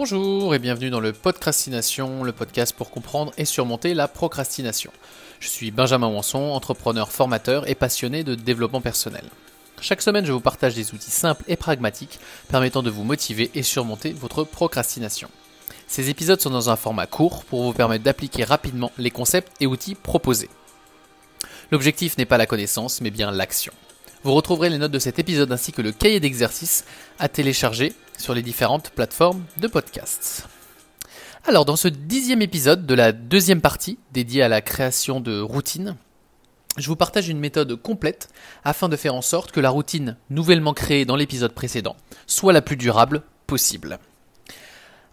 Bonjour et bienvenue dans le Podcrastination, le podcast pour comprendre et surmonter la procrastination. Je suis Benjamin Wanson, entrepreneur formateur et passionné de développement personnel. Chaque semaine, je vous partage des outils simples et pragmatiques permettant de vous motiver et surmonter votre procrastination. Ces épisodes sont dans un format court pour vous permettre d'appliquer rapidement les concepts et outils proposés. L'objectif n'est pas la connaissance, mais bien l'action. Vous retrouverez les notes de cet épisode ainsi que le cahier d'exercice à télécharger sur les différentes plateformes de podcasts. Alors, dans ce dixième épisode de la deuxième partie dédiée à la création de routines, je vous partage une méthode complète afin de faire en sorte que la routine nouvellement créée dans l'épisode précédent soit la plus durable possible.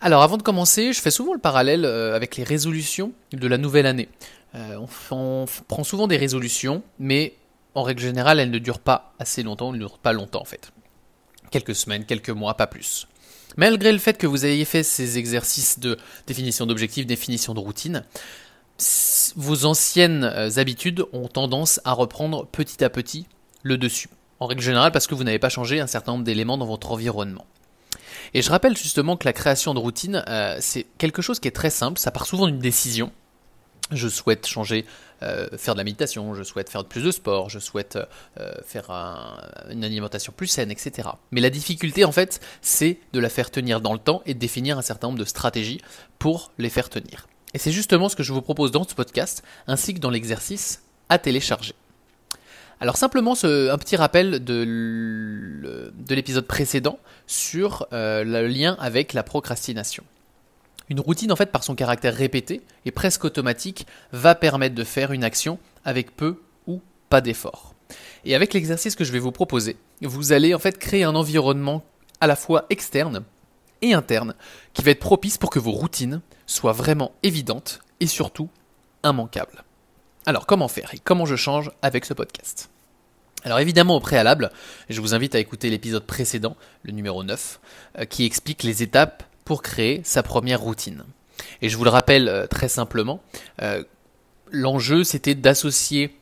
Alors avant de commencer, je fais souvent le parallèle euh, avec les résolutions de la nouvelle année. Euh, on, on prend souvent des résolutions, mais en règle générale, elles ne durent pas assez longtemps, elles ne durent pas longtemps en fait. Quelques semaines, quelques mois, pas plus. Malgré le fait que vous ayez fait ces exercices de définition d'objectifs, définition de routine, vos anciennes euh, habitudes ont tendance à reprendre petit à petit le dessus. En règle générale parce que vous n'avez pas changé un certain nombre d'éléments dans votre environnement. Et je rappelle justement que la création de routine, euh, c'est quelque chose qui est très simple, ça part souvent d'une décision. Je souhaite changer, euh, faire de la méditation, je souhaite faire plus de sport, je souhaite faire une alimentation plus saine, etc. Mais la difficulté, en fait, c'est de la faire tenir dans le temps et de définir un certain nombre de stratégies pour les faire tenir. Et c'est justement ce que je vous propose dans ce podcast, ainsi que dans l'exercice à télécharger. Alors simplement un petit rappel de, l'épisode précédent sur euh, le lien avec la procrastination. Une routine en fait par son caractère répété et presque automatique va permettre de faire une action avec peu ou pas d'effort. Et avec l'exercice que je vais vous proposer, vous allez en fait créer un environnement à la fois externe et interne qui va être propice pour que vos routines soient vraiment évidentes et surtout immanquables. Alors comment faire et comment je change avec ce podcast? Alors évidemment au préalable, je vous invite à écouter l'épisode précédent, le numéro 9, euh, qui explique les étapes pour créer sa première routine. Et je vous le rappelle euh, très simplement, euh, l'enjeu c'était d'associer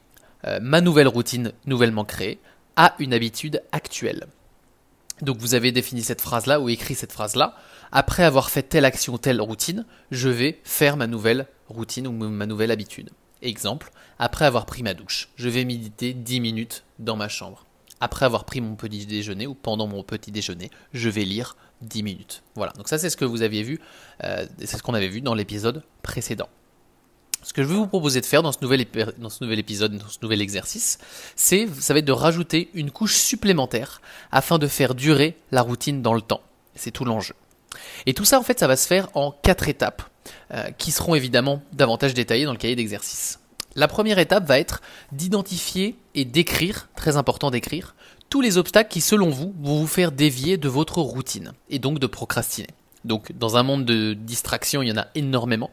ma nouvelle routine nouvellement créée à une habitude actuelle. Donc vous avez défini cette phrase-là ou écrit cette phrase-là. Après avoir fait telle action, telle routine, je vais faire ma nouvelle routine ou ma nouvelle habitude. Exemple, après avoir pris ma douche, je vais méditer 10 minutes dans ma chambre. Après avoir pris mon petit déjeuner ou pendant mon petit déjeuner, je vais lire 10 minutes. Voilà, donc ça c'est ce que vous aviez vu, euh, c'est ce qu'on avait vu dans l'épisode précédent. Ce que je vais vous proposer de faire dans ce nouvel, dans ce nouvel épisode, dans ce nouvel exercice, c'est, ça va être de rajouter une couche supplémentaire afin de faire durer la routine dans le temps. C'est tout l'enjeu. Et tout ça, en fait, ça va se faire en quatre étapes, euh, qui seront évidemment davantage détaillées dans le cahier d'exercice. La première étape va être d'identifier et d'écrire, très important d'écrire, tous les obstacles qui, selon vous, vont vous faire dévier de votre routine, et donc de procrastiner. Donc dans un monde de distraction, il y en a énormément.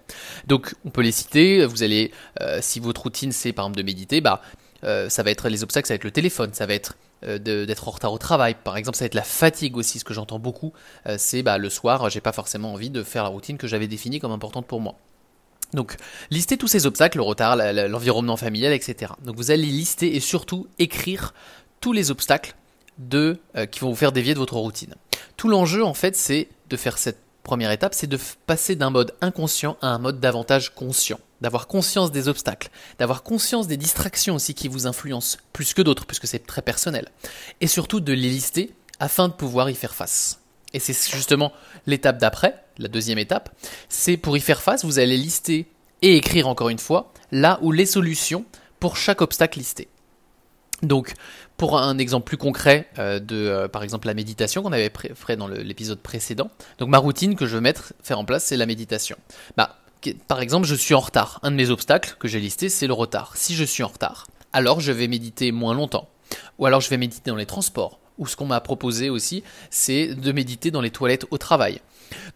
Donc on peut les citer. Vous allez, euh, si votre routine c'est par exemple de méditer, bah euh, ça va être les obstacles, ça va être le téléphone, ça va être euh, d'être en retard au travail. Par exemple, ça va être la fatigue aussi. Ce que j'entends beaucoup, c'est bah, le soir, j'ai pas forcément envie de faire la routine que j'avais définie comme importante pour moi. Donc, listez tous ces obstacles, le retard, l'environnement familial, etc. Donc, vous allez lister et surtout écrire tous les obstacles de, qui vont vous faire dévier de votre routine. Tout l'enjeu, en fait, c'est de faire cette première étape, c'est de passer d'un mode inconscient à un mode davantage conscient. D'avoir conscience des obstacles, d'avoir conscience des distractions aussi qui vous influencent plus que d'autres, puisque c'est très personnel. Et surtout de les lister afin de pouvoir y faire face. Et c'est justement l'étape d'après, la deuxième étape, c'est pour y faire face, vous allez lister et écrire encore une fois là où les solutions pour chaque obstacle listé. Donc, pour un exemple plus concret euh, de, euh, par exemple, la méditation qu'on avait fait dans l'épisode précédent, donc ma routine que je veux mettre, faire en place, c'est la méditation. Bah, par exemple, je suis en retard. Un de mes obstacles que j'ai listé, c'est le retard. Si je suis en retard, alors je vais méditer moins longtemps. Ou alors je vais méditer dans les transports. Ou ce qu'on m'a proposé aussi, c'est de méditer dans les toilettes au travail.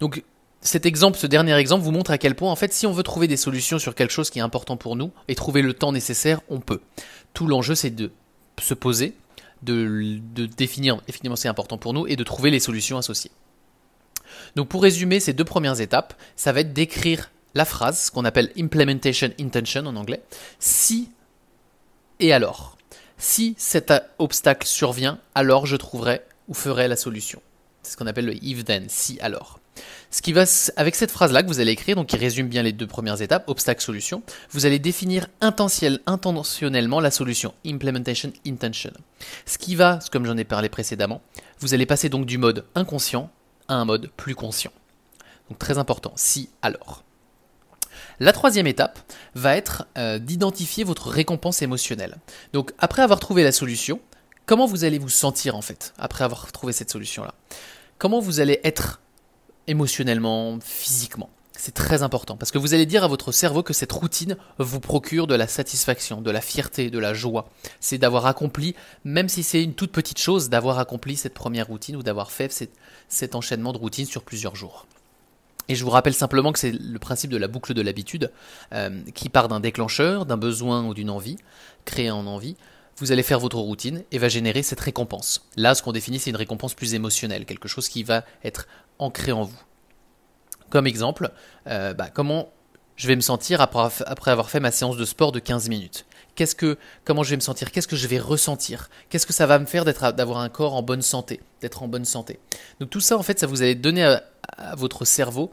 Donc, cet exemple, ce dernier exemple vous montre à quel point, en fait, si on veut trouver des solutions sur quelque chose qui est important pour nous et trouver le temps nécessaire, on peut. Tout l'enjeu, c'est de se poser, de, définir effectivement c'est important pour nous et de trouver les solutions associées. Donc pour résumer ces deux premières étapes, ça va être d'écrire la phrase, ce qu'on appelle implementation intention en anglais, si et alors. Si cet obstacle survient, alors je trouverai ou ferai la solution. C'est ce qu'on appelle le if then, si alors. Ce qui va, avec cette phrase-là que vous allez écrire, donc qui résume bien les deux premières étapes, obstacle, solution, vous allez définir intentionnellement la solution, implementation intention. Ce qui va, comme j'en ai parlé précédemment, vous allez passer donc du mode inconscient à un mode plus conscient. Donc très important, si alors. La troisième étape va être euh, d'identifier votre récompense émotionnelle. Donc après avoir trouvé la solution, comment vous allez vous sentir en fait après avoir trouvé cette solution-là? Comment vous allez être émotionnellement, physiquement. C'est très important parce que vous allez dire à votre cerveau que cette routine vous procure de la satisfaction, de la fierté, de la joie. C'est d'avoir accompli, même si c'est une toute petite chose, d'avoir accompli cette première routine ou d'avoir fait cet, enchaînement de routines sur plusieurs jours. Et je vous rappelle simplement que c'est le principe de la boucle de l'habitude euh, qui part d'un déclencheur, d'un besoin ou d'une envie, créé en envie. Vous allez faire votre routine et va générer cette récompense. Là, ce qu'on définit, c'est une récompense plus émotionnelle, quelque chose qui va être ancré en vous. Comme exemple, euh, bah, comment je vais me sentir après, avoir fait ma séance de sport de 15 minutes? Qu'est-ce que, comment je vais me sentir? Qu'est-ce que je vais ressentir? Qu'est-ce que ça va me faire d'avoir un corps en bonne santé, d'être en bonne santé? Donc tout ça, en fait, ça vous allez donner à, votre cerveau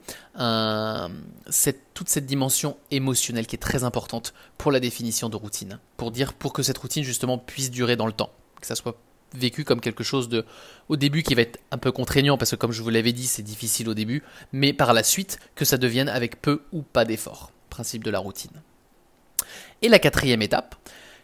toute cette dimension émotionnelle qui est très importante pour la définition de routine, pour dire, pour que cette routine justement puisse durer dans le temps, que ça soit vécu comme quelque chose de au début qui va être un peu contraignant parce que comme je vous l'avais dit c'est difficile au début mais par la suite que ça devienne avec peu ou pas d'effort. Principe de la routine. Et la quatrième étape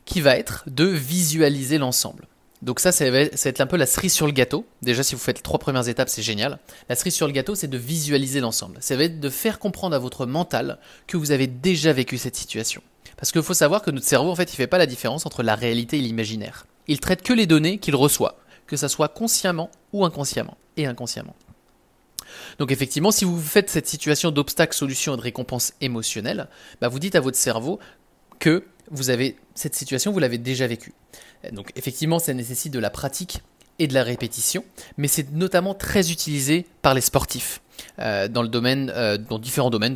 qui va être de visualiser l'ensemble donc ça, ça va, être un peu la cerise sur le gâteau. Déjà, si vous faites les trois premières étapes, c'est génial. La cerise sur le gâteau, c'est de visualiser l'ensemble. Ça va être de faire comprendre à votre mental que vous avez déjà vécu cette situation. Parce qu'il faut savoir que notre cerveau, en fait, il fait pas la différence entre la réalité et l'imaginaire il traite que les données qu'il reçoit, que ça soit consciemment ou inconsciemment, et inconsciemment. Donc effectivement, si vous faites cette situation d'obstacle, solution et de récompense émotionnelle, bah vous dites à votre cerveau que vous avez cette situation, vous l'avez déjà vécue. Donc effectivement, ça nécessite de la pratique et de la répétition, mais c'est notamment très utilisé par les sportifs. Euh, dans le domaine, euh, dans différents domaines,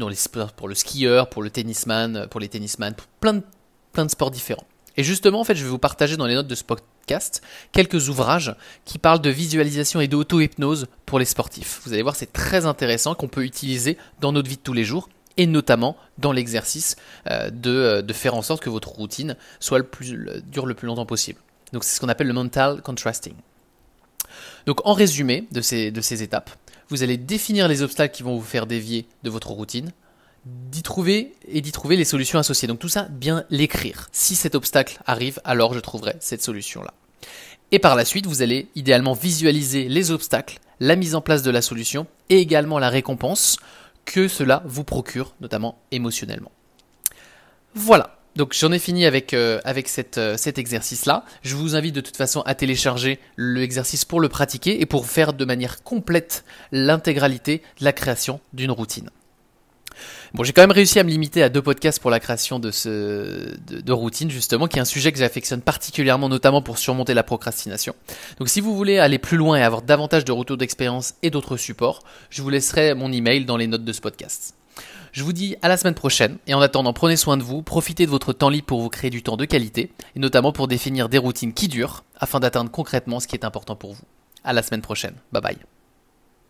pour le skieur, pour le tennisman, pour les tennisman, pour plein de, plein de sports différents. Et justement, en fait, je vais vous partager dans les notes de ce podcast quelques ouvrages qui parlent de visualisation et d'auto-hypnose pour les sportifs. Vous allez voir, c'est très intéressant qu'on peut utiliser dans notre vie de tous les jours et notamment dans l'exercice euh, euh, de, faire en sorte que votre routine soit dure le plus longtemps possible. Donc c'est ce qu'on appelle le mental contrasting. Donc en résumé de ces, de ces étapes, vous allez définir les obstacles qui vont vous faire dévier de votre routine, d'y trouver et d'y trouver les solutions associées. Donc tout ça, bien l'écrire. Si cet obstacle arrive, alors je trouverai cette solution-là. Et par la suite, vous allez idéalement visualiser les obstacles, la mise en place de la solution et également la récompense que cela vous procure, notamment émotionnellement. Voilà. Donc j'en ai fini avec, euh, euh, cet exercice-là. Je vous invite de toute façon à télécharger l'exercice pour le pratiquer et pour faire de manière complète l'intégralité de la création d'une routine. Bon, j'ai quand même réussi à me limiter à deux podcasts pour la création de ce de, routine justement, qui est un sujet que j'affectionne particulièrement, notamment pour surmonter la procrastination. Donc, si vous voulez aller plus loin et avoir davantage de retours d'expérience et d'autres supports, je vous laisserai mon email dans les notes de ce podcast. Je vous dis à la semaine prochaine et en attendant, prenez soin de vous, profitez de votre temps libre pour vous créer du temps de qualité et notamment pour définir des routines qui durent afin d'atteindre concrètement ce qui est important pour vous. À la semaine prochaine. Bye bye.